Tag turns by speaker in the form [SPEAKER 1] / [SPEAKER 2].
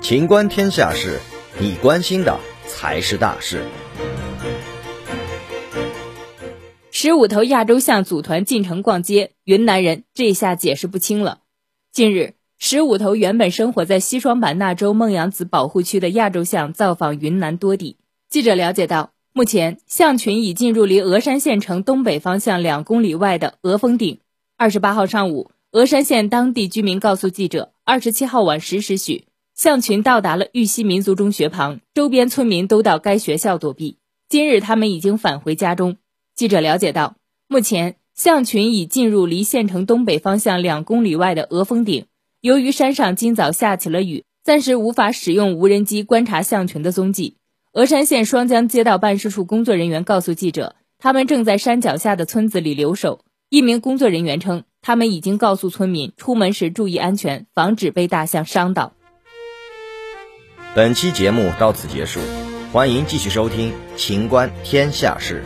[SPEAKER 1] 情观天下事，你关心的才是大事。
[SPEAKER 2] 十五头亚洲象组团进城逛街，云南人这下解释不清了。近日，十五头原本生活在西双版纳州孟养子保护区的亚洲象造访云南多地。记者了解到，目前象群已进入离峨山县城东北方向两公里外的峨峰顶。二十八号上午，峨山县当地居民告诉记者，二十七号晚十时许，象群到达了玉溪民族中学旁，周边村民都到该学校躲避。今日他们已经返回家中。记者了解到，目前象群已进入离县城东北方向两公里外的峨峰顶。由于山上今早下起了雨，暂时无法使用无人机观察象群的踪迹。峨山县双江街道办事处工作人员告诉记者，他们正在山脚下的村子里留守。一名工作人员称，他们已经告诉村民出门时注意安全，防止被大象伤到。
[SPEAKER 1] 本期节目到此结束，欢迎继续收听《秦观天下事》。